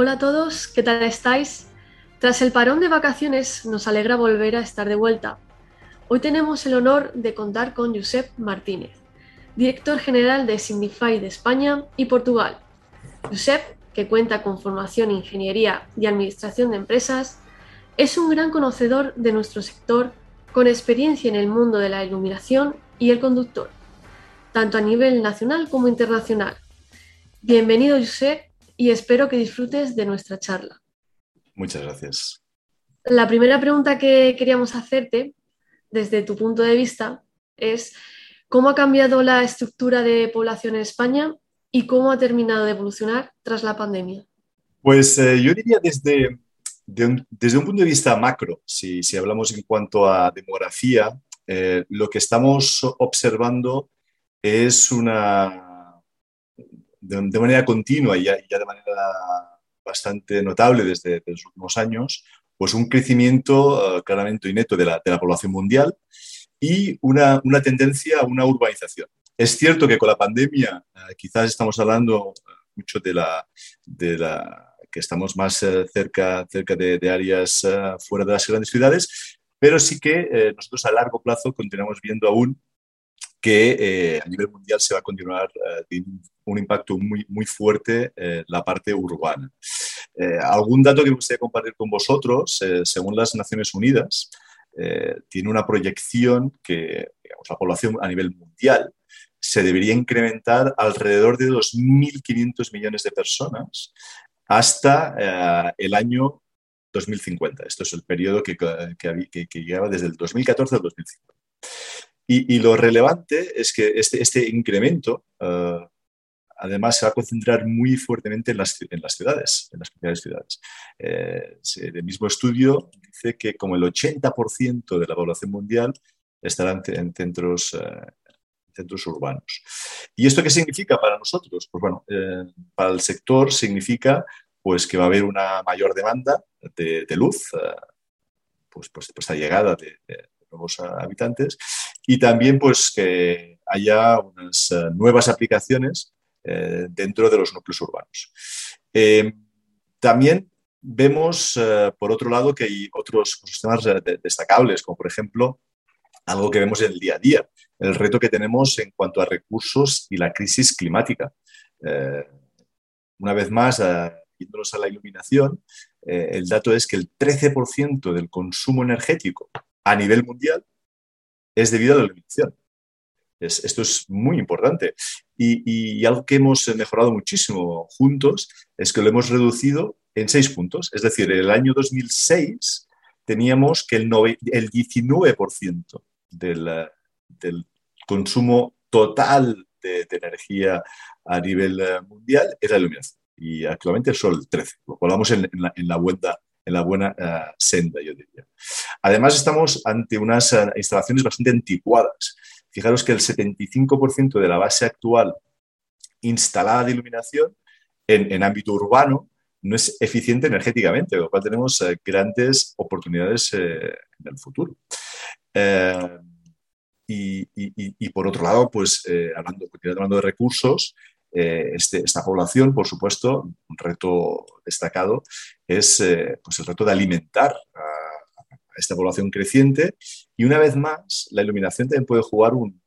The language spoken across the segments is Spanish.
Hola a todos, ¿qué tal estáis? Tras el parón de vacaciones nos alegra volver a estar de vuelta. Hoy tenemos el honor de contar con Josep Martínez, director general de Signify de España y Portugal. Josep, que cuenta con formación en ingeniería y administración de empresas, es un gran conocedor de nuestro sector con experiencia en el mundo de la iluminación y el conductor, tanto a nivel nacional como internacional. Bienvenido, Josep, y espero que disfrutes de nuestra charla. Muchas gracias. La primera pregunta que queríamos hacerte, desde tu punto de vista, es cómo ha cambiado la estructura de población en España y cómo ha terminado de evolucionar tras la pandemia. Pues eh, yo diría desde, un, desde un punto de vista macro, si, si hablamos en cuanto a demografía, eh, lo que estamos observando es una, de, manera continua y ya, de manera bastante notable desde, los últimos años, pues un crecimiento uh, claramente neto de la, de la, población mundial y una, una, tendencia a una urbanización. Es cierto que con la pandemia uh, quizás estamos hablando mucho de la, de la que estamos más cerca, cerca de, de áreas fuera de las grandes ciudades, pero sí que nosotros a largo plazo continuamos viendo aún que eh, a nivel mundial se va a continuar eh, un impacto muy, muy fuerte eh, la parte urbana. Algún dato que me gustaría compartir con vosotros, según las Naciones Unidas, tiene una proyección que la población a nivel mundial se debería incrementar alrededor de 2.500 millones de personas hasta el año 2050. Esto es el periodo que, que, que llegaba desde el 2014 al 2050. Y, lo relevante es que este, este incremento, uh, además, se va a concentrar muy fuertemente en las, en las ciudades, en las principales ciudades. Eh, el mismo estudio dice que como el 80% de la población mundial estará en, centros, uh, centros urbanos. ¿Y esto qué significa para nosotros? Pues bueno, eh, para el sector significa pues que va a haber una mayor demanda de, de luz, uh, pues, pues, pues, la llegada de, de nuevos habitantes y también pues que haya unas eh, nuevas aplicaciones eh, dentro de los núcleos urbanos. Eh, también vemos, por otro lado, que hay otros sistemas destacables, como por ejemplo algo que vemos en el día a día, el reto que tenemos en cuanto a recursos y la crisis climática. una vez más, yéndonos a la iluminación, el dato es que el 13% del consumo energético a nivel mundial es debido a la iluminación. esto es muy importante. Y, algo que hemos mejorado muchísimo juntos es que lo hemos reducido en seis puntos. Es decir, en el año 2006 teníamos que el, el 19% del, del, consumo total de, energía a nivel eh, mundial era la iluminación. Y actualmente es solo el 13%, lo cual vamos en, la, en la vuelta en la buena eh, senda, yo diría. Además, estamos ante unas eh, instalaciones bastante anticuadas. Fijaros que el 75% de la base actual instalada de iluminación en, ámbito urbano no es eficiente energéticamente, lo cual tenemos eh, grandes oportunidades en el futuro. Y, por otro lado, pues hablando, hablando de recursos, eh, este, esta población, por supuesto, un reto destacado es eh, pues el reto de alimentar a, esta población creciente y una vez más la iluminación también puede jugar un,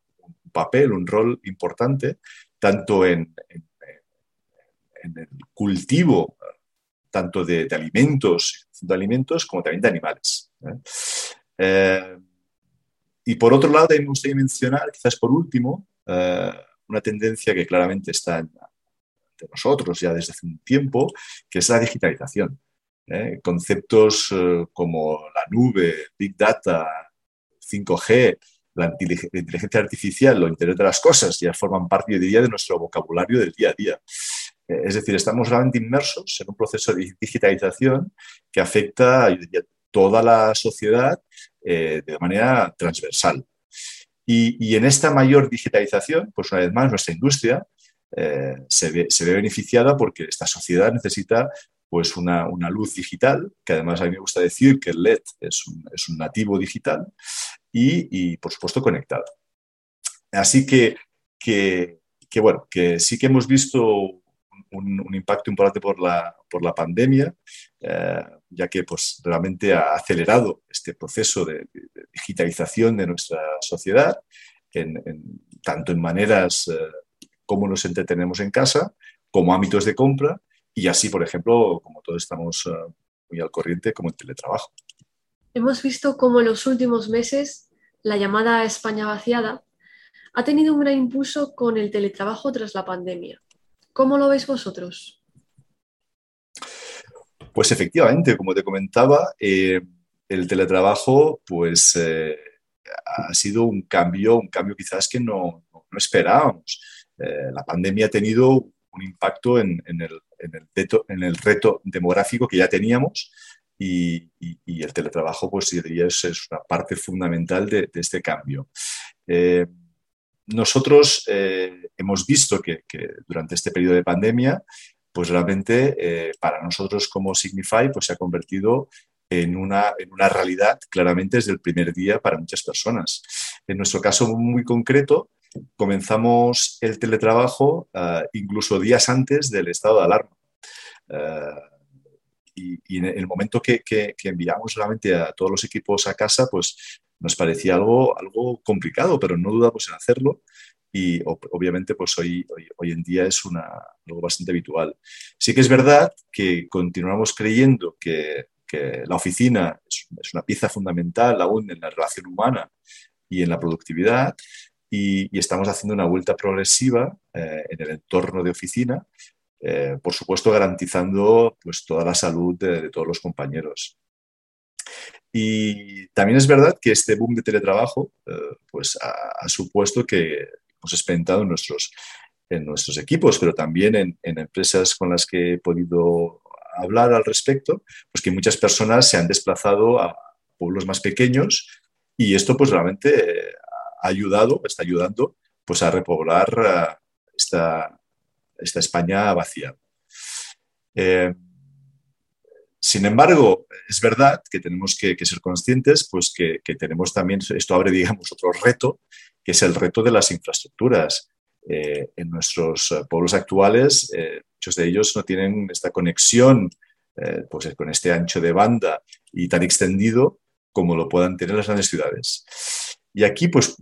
papel, un rol importante, tanto en, el cultivo tanto de, alimentos, de alimentos como también de animales. ¿eh? y por otro lado, también me gustaría mencionar, quizás por último, una tendencia que claramente está entre nosotros ya desde hace un tiempo, que es la digitalización. ¿Eh? Conceptos eh, como la nube, Big Data, 5G, la inteligencia artificial o Internet de las Cosas ya forman parte, yo diría, de nuestro vocabulario del día a día. Eh, es decir, estamos realmente inmersos en un proceso de digitalización que afecta, yo diría, toda la sociedad de manera transversal. Y, en esta mayor digitalización, pues una vez más, nuestra industria eh, se, ve, beneficiada porque esta sociedad necesita pues una, luz digital, que además a mí me gusta decir que el LED es un, nativo digital y, por supuesto, conectado. Así que, que, bueno, que sí que hemos visto un, impacto importante por la, por la pandemia, eh, ya que pues, realmente ha acelerado este proceso de, digitalización de nuestra sociedad, tanto en maneras eh, como nos entretenemos en casa, como ámbitos de compra, y así, por ejemplo, como todos estamos eh, muy al corriente, como el teletrabajo. Hemos visto cómo en los últimos meses la llamada España vaciada ha tenido un gran impulso con el teletrabajo tras la pandemia. ¿Cómo lo veis vosotros? Pues efectivamente, como te comentaba, eh, el teletrabajo pues, eh, ha sido un cambio, un cambio quizás que no, esperábamos. Eh, la pandemia ha tenido un impacto en, el, en, el reto, demográfico que ya teníamos y, el teletrabajo pues, es, es una parte fundamental de, este cambio nosotros eh, hemos visto que, durante este periodo de pandemia, pues realmente eh, para nosotros como Signify pues se ha convertido en una, en una realidad claramente desde el primer día para muchas personas. En nuestro caso muy concreto, comenzamos el teletrabajo eh, incluso días antes del estado de alarma. y, en el momento que, que, enviamos realmente a todos los equipos a casa, pues nos parecía algo, algo complicado, pero no dudamos en hacerlo y obviamente pues hoy, hoy, en día es una, algo bastante habitual. Sí que es verdad que continuamos creyendo que, que la oficina es, una pieza fundamental aún en la relación humana y en la productividad y, estamos haciendo una vuelta progresiva eh, en el entorno de oficina, eh, por supuesto garantizando pues, toda la salud de todos los compañeros. Y también es verdad que este boom de teletrabajo eh, pues ha, supuesto que hemos experimentado en nuestros, en nuestros equipos, pero también en, empresas con las que he podido hablar al respecto, pues que muchas personas se han desplazado a pueblos más pequeños y esto pues realmente ha ayudado, está ayudando pues a repoblar eh, esta, España vacía. Eh, sin embargo, es verdad que tenemos que, ser conscientes, pues que, tenemos también, esto abre, digamos, otro reto, que es el reto de las infraestructuras. Eh, en nuestros pueblos actuales, muchos de ellos no tienen esta conexión pues, con este ancho de banda y tan extendido como lo puedan tener las grandes ciudades. Y aquí, pues,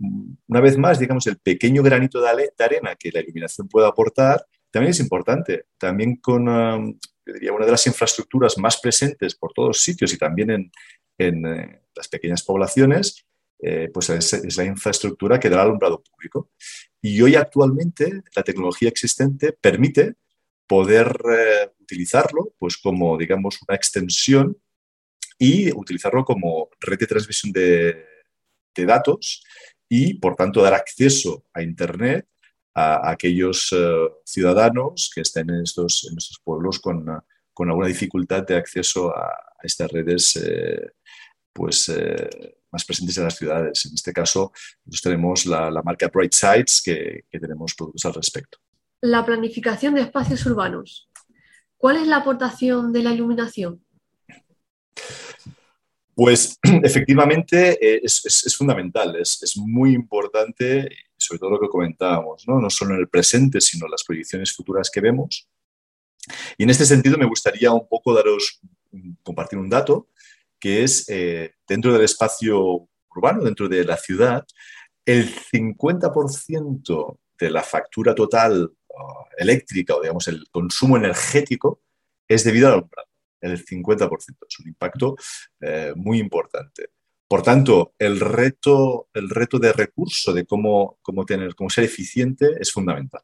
una vez más, digamos, el pequeño granito de arena que la iluminación puede aportar también es importante. También con, um, diría, una de las infraestructuras más presentes por todos sitios y también en, eh, las pequeñas poblaciones, eh, pues es, la infraestructura que da el alumbrado público. Y hoy actualmente la tecnología existente permite poder eh, utilizarlo pues como, digamos, una extensión y utilizarlo como red de transmisión de, de datos y, por tanto, dar acceso a Internet a, aquellos eh, ciudadanos que estén en estos, en estos pueblos con, con, alguna dificultad de acceso a, estas redes eh, pues, eh, más presentes en las ciudades. En este caso, tenemos la, la marca Bright Sites que tenemos productos al respecto. La planificación de espacios urbanos. ¿Cuál es la aportación de la iluminación? Pues efectivamente es, es, fundamental, es, muy importante sobre todo lo que comentábamos, ¿no? no solo en el presente, sino las proyecciones futuras que vemos. Y en este sentido me gustaría un poco daros, compartir un dato, que es eh, dentro del espacio urbano, dentro de la ciudad, el 50% de la factura total uh, eléctrica o digamos el consumo energético es debido al alumbrado. El 50% es un impacto eh, muy importante. Por tanto, el reto, el reto de recurso de cómo, cómo, tener, cómo ser eficiente es fundamental.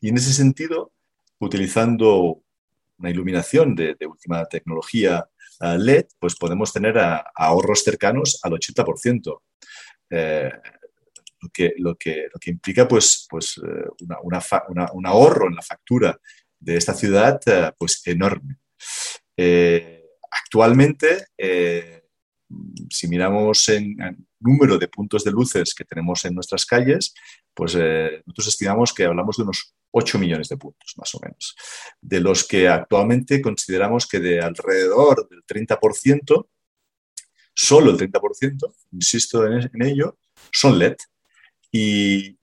Y en ese sentido, utilizando una iluminación de, última tecnología eh, LED, pues podemos tener ahorros cercanos al 80%. Eh, lo, que, lo, que, lo, que, implica pues, pues, eh, un ahorro en la factura de esta ciudad pues, enorme. Actualmente, si miramos en, número de puntos de luces que tenemos en nuestras calles, pues eh, nosotros estimamos que hablamos de unos 8 millones de puntos, más o menos, de los que actualmente consideramos que de alrededor del 30%, solo el 30%, insisto en, ello, son LED. y,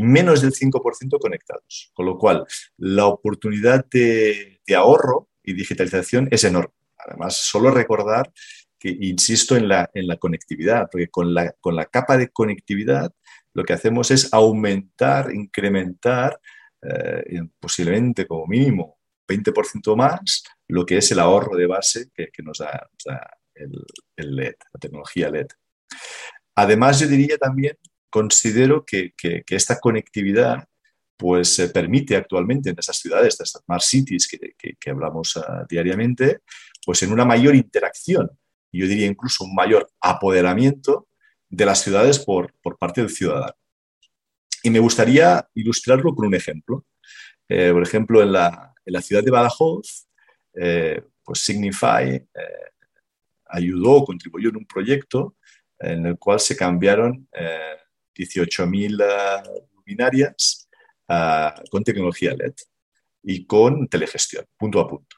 menos del 5% conectados. Con lo cual, la oportunidad de, ahorro y digitalización es enorme. Además, solo recordar que insisto en la, en la conectividad, porque con la, con la capa de conectividad lo que hacemos es aumentar, incrementar, eh, posiblemente como mínimo 20% más, lo que es el ahorro de base que, nos da, el, LED, la tecnología LED. Además, yo diría también, considero que, esta conectividad pues permite actualmente en esas ciudades, estas smart cities que, hablamos ah, diariamente, pues en una mayor interacción, yo diría incluso un mayor apoderamiento de las ciudades por, parte del ciudadano. Y me gustaría ilustrarlo con un ejemplo. Eh, por ejemplo, en la, ciudad de Badajoz, eh, pues Signify eh, ayudó, contribuyó en un proyecto en el cual se cambiaron 18.000 luminarias con tecnología LED y con telegestión, punto a punto,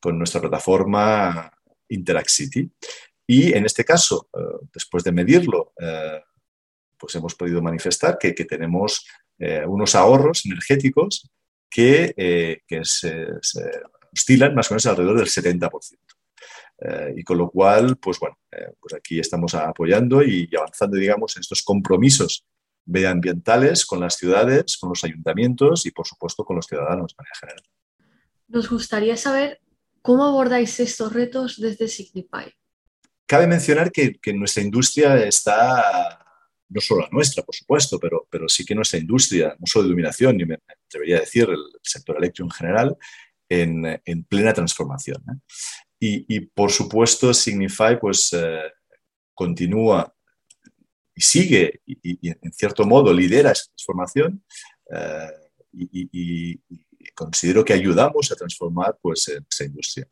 con nuestra plataforma Interact City. Y en este caso, eh, después de medirlo, eh, pues hemos podido manifestar que, tenemos eh, unos ahorros energéticos que, se, oscilan más o menos alrededor del 70%. y con lo cual, pues bueno, pues aquí estamos apoyando y avanzando, digamos, en estos compromisos medioambientales con las ciudades, con los ayuntamientos y, por supuesto, con los ciudadanos manera general. Nos gustaría saber cómo abordáis estos retos desde Signify. Cabe mencionar que, nuestra industria está, no solo la nuestra, por supuesto, pero, pero sí que nuestra industria, no solo de iluminación, ni me debería decir el, sector eléctrico en general, en, plena transformación. Y, por supuesto, Signify pues, eh, continúa sigue, y, en cierto modo lidera esa transformación. Eh, y, considero que ayudamos a transformar pues, esa industria.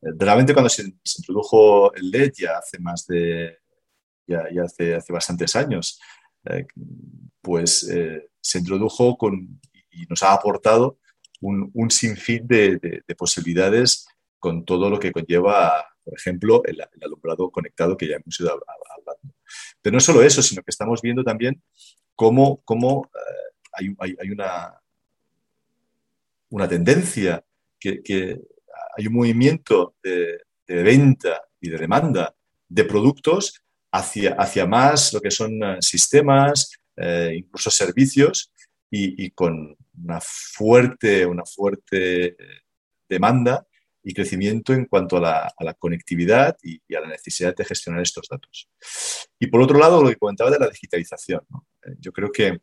Realmente cuando se, introdujo el LED ya hace más de, ya, hace, hace, bastantes años, eh, pues eh, se introdujo con, y nos ha aportado un, sinfín de, de, posibilidades con todo lo que conlleva, por ejemplo, el, alumbrado conectado que ya hemos ido hablando. Pero no solo eso, sino que estamos viendo también cómo, cómo eh, hay, hay, una, una tendencia que, hay un movimiento de, venta y de demanda de productos hacia, hacia más lo que son eh, sistemas, eh, incluso servicios, y, con una fuerte, una fuerte demanda y crecimiento en cuanto a la, conectividad y, a la necesidad de gestionar estos datos. Y por otro lado, lo que comentaba de la digitalización. Yo creo que,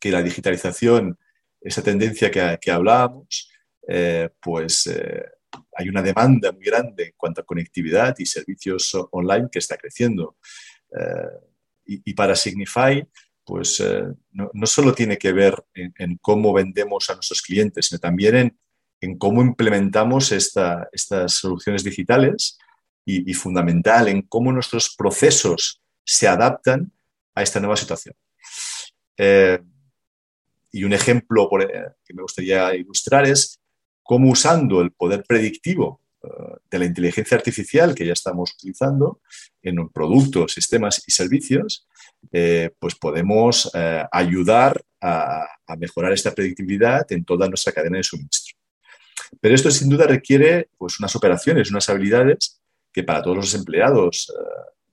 que, la digitalización, esa tendencia que, que hablábamos, pues hay una demanda muy grande en cuanto a conectividad y servicios online que está creciendo. Eh, y, para Signify, pues eh, no, solo tiene que ver en, cómo vendemos a nuestros clientes, sino también en, cómo implementamos estas soluciones digitales y, fundamental en cómo nuestros procesos se adaptan a esta nueva situación. Eh, y un ejemplo que me gustaría ilustrar es cómo usando el poder predictivo eh, de la inteligencia artificial que ya estamos utilizando en productos, sistemas y servicios, eh, pues podemos eh, ayudar a, mejorar esta predictibilidad en toda nuestra cadena de suministro. Pero esto sin duda requiere pues, unas operaciones, unas habilidades que para todos los empleados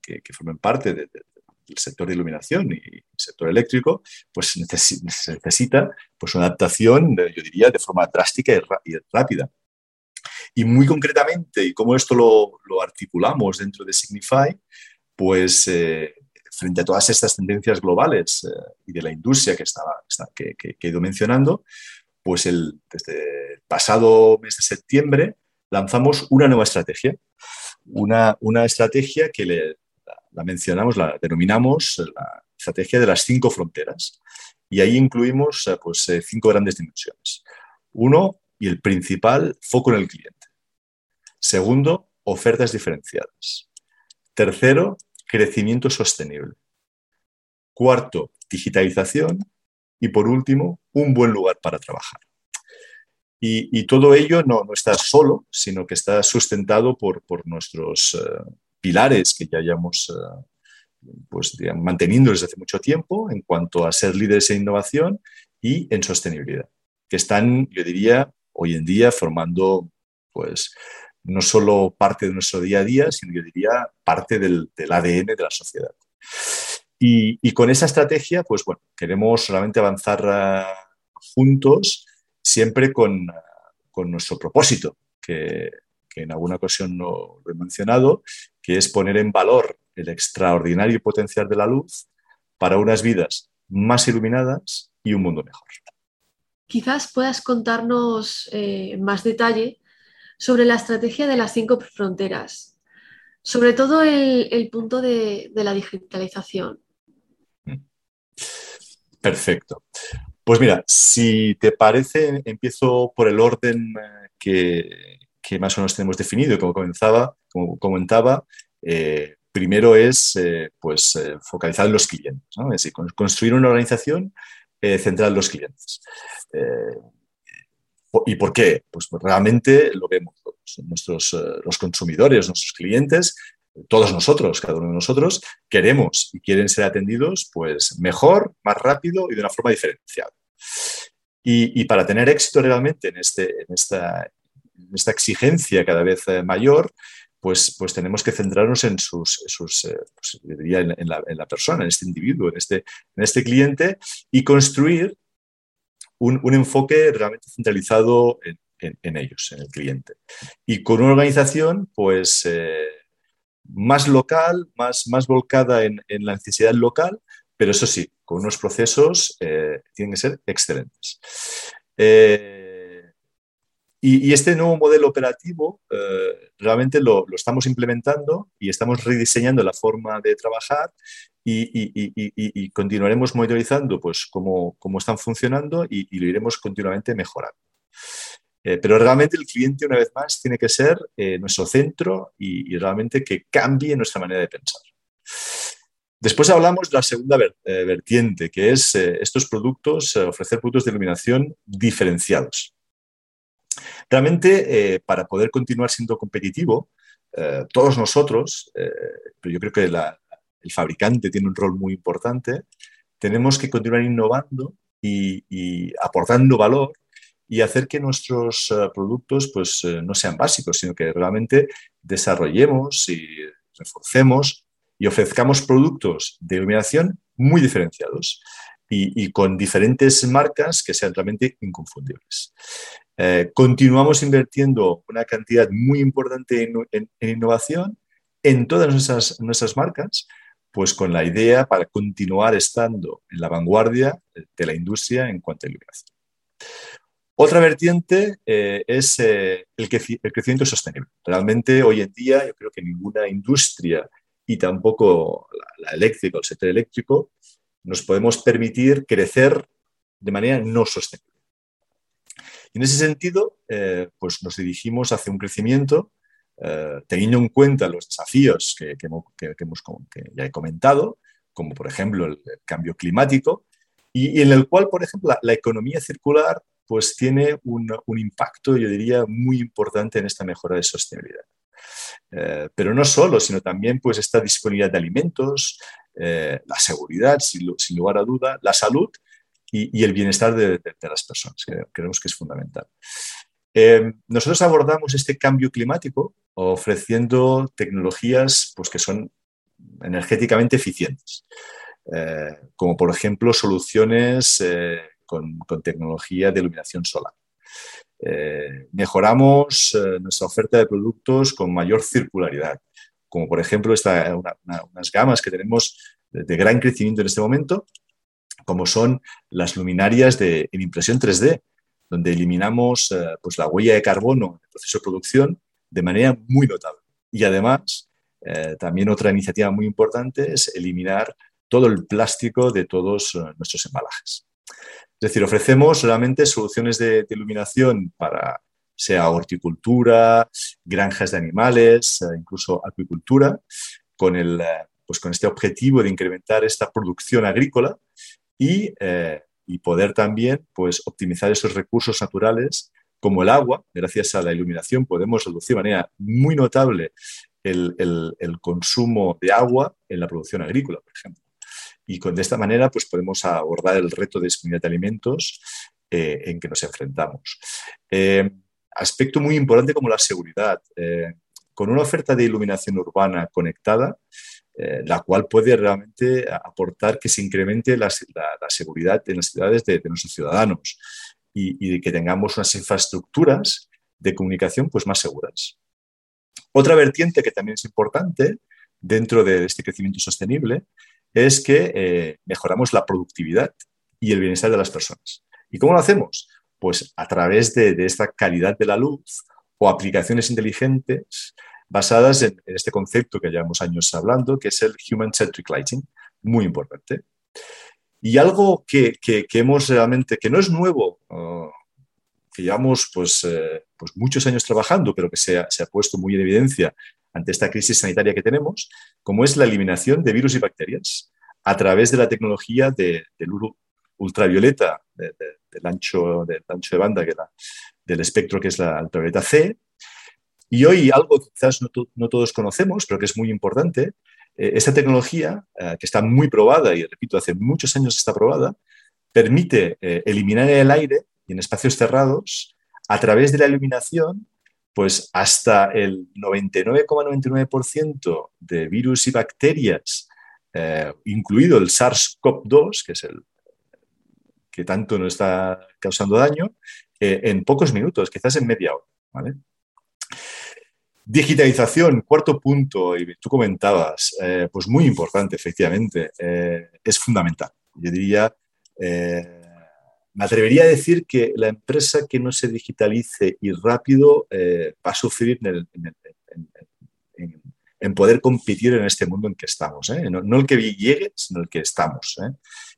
que, formen parte de, el sector de iluminación y el sector eléctrico, pues se necesita pues una adaptación, yo diría, de forma drástica y, rápida. Y muy concretamente, y cómo esto lo, articulamos dentro de Signify, pues eh, frente a todas estas tendencias globales eh, y de la industria que, estaba, que, he ido mencionando, pues el, desde el pasado mes de septiembre lanzamos una nueva estrategia, una, una estrategia que la mencionamos, la denominamos la estrategia de las cinco fronteras. Y ahí incluimos eh, pues, eh, cinco grandes dimensiones. Uno, y el principal, foco en el cliente. Segundo, ofertas diferenciadas. Tercero, crecimiento sostenible. Cuarto, digitalización. Y por último, un buen lugar para trabajar. Y, todo ello no, no, está solo, sino que está sustentado por, por nuestros eh, pilares que ya hayamos, pues, manteniendo desde hace mucho tiempo en cuanto a ser líderes en innovación y en sostenibilidad, que están, yo diría, hoy en día formando pues, no solo parte de nuestro día a día, sino yo diría parte del, ADN de la sociedad. Y, con esa estrategia, pues bueno, queremos solamente avanzar ah, juntos, siempre con, nuestro propósito, que, en alguna ocasión no lo he mencionado, que es poner en valor el extraordinario potencial de la luz para unas vidas más iluminadas y un mundo mejor. Quizás puedas contarnos eh, más detalle sobre la estrategia de las cinco fronteras, sobre todo el, punto de, la digitalización. Perfecto. Pues mira, si te parece, empiezo por el orden eh, que, más o menos tenemos definido como comenzaba, como comentaba, eh, primero es pues, focalizar en los clientes, es decir, construir una organización centrada en los clientes. ¿Y por qué? Pues, pues, realmente lo vemos Nuestros, eh, los consumidores, nuestros clientes, todos nosotros, cada uno de nosotros, queremos y quieren ser atendidos pues mejor, más rápido y de una forma diferenciada. Y, para tener éxito realmente en, este, en, esta, esta, exigencia cada vez eh, mayor, pues, pues tenemos que centrarnos en, sus, sus eh, pues, en, la, en, la, persona, en este individuo, en este, en este cliente y construir un, enfoque realmente centralizado en, ellos, en el cliente. Y con una organización, pues, eh, más local, más, más volcada en, la necesidad local, pero eso sí, con unos procesos eh, tienen que ser excelentes. Eh, y, este nuevo modelo operativo eh, realmente lo, estamos implementando y estamos rediseñando la forma de trabajar y, continuaremos monitorizando pues, cómo, cómo están funcionando y, lo iremos continuamente mejorando. Eh, pero realmente el cliente, una vez más, tiene que ser eh, nuestro centro y, realmente que cambie nuestra manera de pensar. Después hablamos de la segunda vertiente, que es estos productos, ofrecer productos de iluminación diferenciados. Realmente, eh, para poder continuar siendo competitivo, eh, todos nosotros, eh, pero yo creo que el fabricante tiene un rol muy importante, tenemos que continuar innovando y, aportando valor y hacer que nuestros productos pues, no sean básicos, sino que realmente desarrollemos y reforcemos y ofrezcamos productos de iluminación muy diferenciados y, con diferentes marcas que sean realmente inconfundibles. Eh, continuamos invirtiendo una cantidad muy importante en, innovación en todas nuestras, nuestras, marcas, pues con la idea para continuar estando en la vanguardia de la industria en cuanto a iluminación. Otra vertiente eh, es eh, el, el, crecimiento sostenible. Realmente hoy en día yo creo que ninguna industria y tampoco la, la eléctrica, el sector eléctrico, nos podemos permitir crecer de manera no sostenible. en ese sentido, eh, pues nos dirigimos hacia un crecimiento eh, teniendo en cuenta los desafíos que, ya he comentado, como por ejemplo el, cambio climático, y, en el cual, por ejemplo, la, economía circular pues tiene un, impacto, yo diría, muy importante en esta mejora de sostenibilidad. Eh, pero no solo, sino también pues esta disponibilidad de alimentos, eh, la seguridad, sin, lugar a duda, la salud y, el bienestar de, las personas, que creemos que es fundamental. Eh, nosotros abordamos este cambio climático ofreciendo tecnologías pues, que son energéticamente eficientes, como por ejemplo soluciones con, tecnología de iluminación solar. mejoramos nuestra oferta de productos con mayor circularidad, como por ejemplo esta, unas gamas que tenemos de, gran crecimiento en este momento, como son las luminarias en impresión 3D, donde eliminamos eh, pues la huella de carbono en el proceso de producción de manera muy notable. Y además, eh, también otra iniciativa muy importante es eliminar todo el plástico de todos eh, nuestros embalajes. Es decir, ofrecemos realmente soluciones de iluminación para sea horticultura, granjas de animales, eh, incluso acuicultura, con, el, eh, pues con este objetivo de incrementar esta producción agrícola y, eh, y poder también pues, optimizar esos recursos naturales como el agua. Gracias a la iluminación podemos reducir de manera muy notable el, consumo de agua en la producción agrícola, por ejemplo. Y con, de esta manera pues, podemos abordar el reto de disponibilidad de alimentos eh, en que nos enfrentamos. Eh, aspecto muy importante como la seguridad. Eh, con una oferta de iluminación urbana conectada, la cual puede realmente aportar que se incremente la, seguridad en las ciudades de, nuestros ciudadanos y, que tengamos unas infraestructuras de comunicación pues, más seguras. Otra vertiente que también es importante dentro de este crecimiento sostenible es que eh, mejoramos la productividad y el bienestar de las personas. ¿Y cómo lo hacemos? Pues a través de, esta calidad de la luz o aplicaciones inteligentes basadas en, este concepto que llevamos años hablando, que es el Human Centric Lighting, muy importante. Y algo que, hemos realmente, que no es nuevo, que llevamos pues, eh, pues muchos años trabajando, pero que se ha, puesto muy en evidencia ante esta crisis sanitaria que tenemos, como es la eliminación de virus y bacterias a través de la tecnología de, ultravioleta, del, ancho, de banda, que del espectro que es la ultravioleta C. Y hoy algo que quizás no, todos conocemos, pero que es muy importante, eh, esta tecnología, eh, que está muy probada, y repito, hace muchos años está probada, permite eliminar el aire y en espacios cerrados, a través de la iluminación, pues hasta el 99,99% de virus y bacterias, eh, incluido el SARS-CoV-2, que es el que tanto nos está causando daño, eh, en pocos minutos, quizás en media hora. Digitalización, cuarto punto, y tú comentabas, eh, pues muy importante, efectivamente, es fundamental. Yo diría, me atrevería a decir que la empresa que no se digitalice y rápido eh, va a sufrir en, poder competir en este mundo en que estamos. ¿eh? No, el que llegue, sino el que estamos. ¿eh?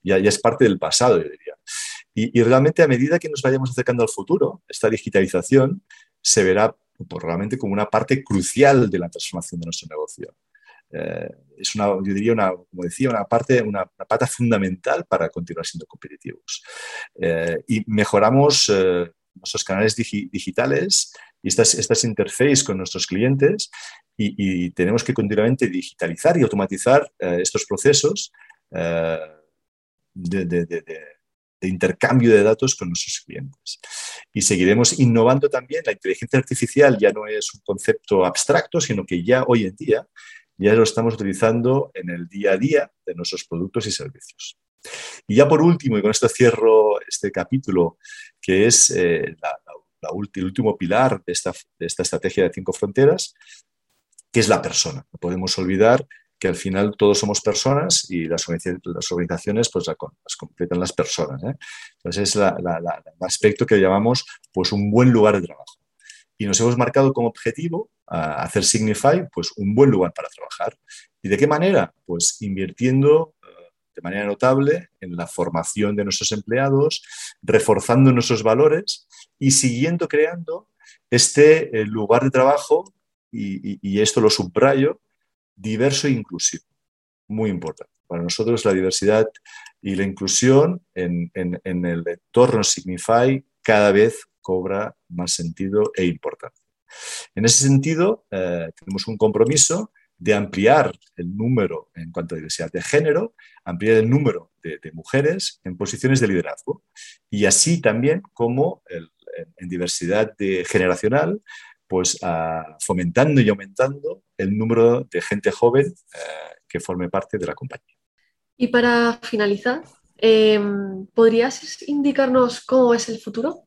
Ya, es parte del pasado, yo diría. Y, realmente a medida que nos vayamos acercando al futuro, esta digitalización se verá pues, realmente como una parte crucial de la transformación de nuestro negocio. Eh, es una, yo diría, una, como decía, una parte, una, pata fundamental para continuar siendo competitivos. Eh, y mejoramos eh, nuestros canales digitales y estas, estas interfaces con nuestros clientes y, tenemos que continuamente digitalizar y automatizar estos procesos de, de, de, intercambio de datos con nuestros clientes. Y seguiremos innovando también. La inteligencia artificial ya no es un concepto abstracto, sino que ya hoy en día ya lo estamos utilizando en el día a día de nuestros productos y servicios. Y ya por último, y con esto cierro este capítulo, que es eh, el último pilar de esta, estrategia de cinco fronteras, que es la persona. No podemos olvidar que al final todos somos personas y las organizaciones, pues las completan las personas. ¿eh? Entonces es el aspecto que llamamos pues, un buen lugar de trabajo. Y nos hemos marcado como objetivo hacer Signify pues, un buen lugar para trabajar. ¿Y de qué manera? Pues invirtiendo eh, de manera notable en la formación de nuestros empleados, reforzando nuestros valores y siguiendo creando este eh, lugar de trabajo, y, esto lo subrayo, diverso e inclusivo. Muy importante. Para nosotros la diversidad y la inclusión en, en el entorno Signify cada vez cobra más sentido e importancia. En ese sentido, eh, tenemos un compromiso de ampliar el número en cuanto a diversidad de género, ampliar el número de, mujeres en posiciones de liderazgo y así también como en diversidad generacional, pues fomentando y aumentando el número de gente joven eh, que forme parte de la compañía. Y para finalizar, em, ¿podrías indicarnos cómo es el futuro?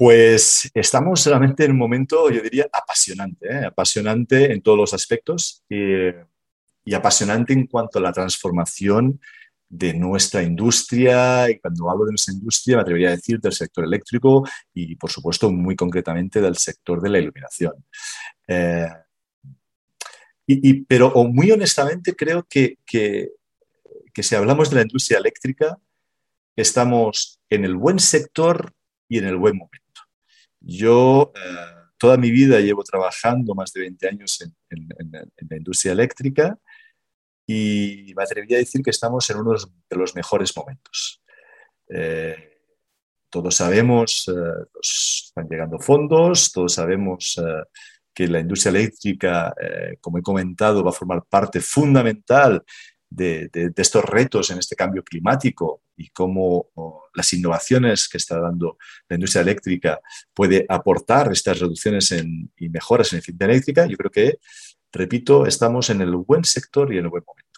Pues estamos realmente en un momento, yo diría, apasionante, ¿eh? apasionante en todos los aspectos y apasionante en cuanto a la transformación de nuestra industria, y cuando hablo de nuestra industria me atrevería a decir del sector eléctrico y, por supuesto, muy concretamente del sector de la iluminación. Eh, y, pero muy honestamente creo que, que si hablamos de la industria eléctrica, estamos en el buen sector y en el buen momento. Yo eh, toda mi vida llevo trabajando más de 20 años en, la industria eléctrica y me atrevería a decir que estamos en uno de los mejores momentos. Eh, todos sabemos, eh, están llegando fondos, todos sabemos que la industria eléctrica, eh, como he comentado, va a formar parte fundamental de, estos retos en este cambio climático y cómo las innovaciones que está dando la industria eléctrica puede aportar estas reducciones y mejoras en eficiencia eléctrica, yo creo que, repito, estamos en el buen sector y en el buen momento.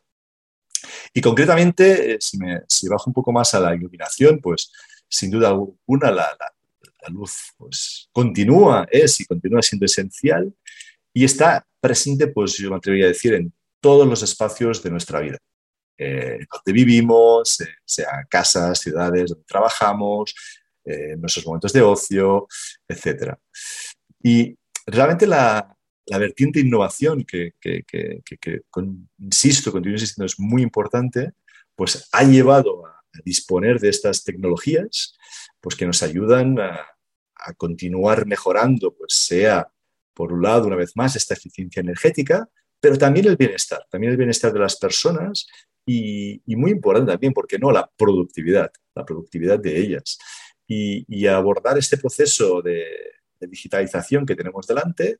Y concretamente, eh, si, me, bajo un poco más a la iluminación, pues sin duda alguna la, luz pues, continúa, es y continúa siendo esencial y está presente, pues yo me atrevería a decir, en todos los espacios de nuestra vida. Eh, donde vivimos, eh, sea casas, ciudades, donde trabajamos, en nuestros momentos de ocio, etc. Y realmente la, vertiente innovación que, insisto, continúo insistiendo, es muy importante, pues ha llevado a, disponer de estas tecnologías pues que nos ayudan a, continuar mejorando, pues sea, por un lado, una vez más, esta eficiencia energética, pero también el bienestar, también el bienestar de las personas y, muy importante también, ¿por qué no?, la productividad, la productividad de ellas. Y, abordar este proceso de, de digitalización que tenemos delante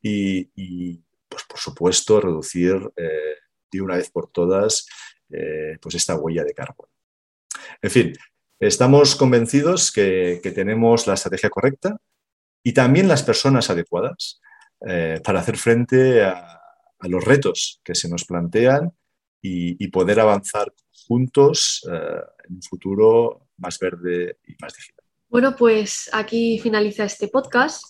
y, pues, por supuesto, reducir eh, de una vez por todas eh, pues esta huella de carbono. En fin, estamos convencidos que, tenemos la estrategia correcta y también las personas adecuadas eh, para hacer frente a, los retos que se nos plantean y, poder avanzar juntos en un futuro más verde y más digital. Bueno, pues aquí finaliza este podcast.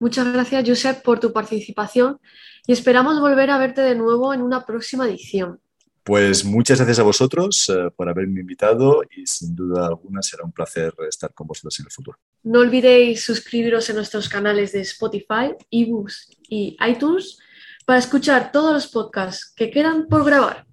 Muchas gracias, Josep, por tu participación y esperamos volver a verte de nuevo en una próxima edición. Pues muchas gracias a vosotros eh, por haberme invitado y sin duda alguna será un placer estar con vosotros en el futuro. No olvidéis suscribiros en nuestros canales de Spotify, eBooks y iTunes para escuchar todos los podcasts que quedan por grabar.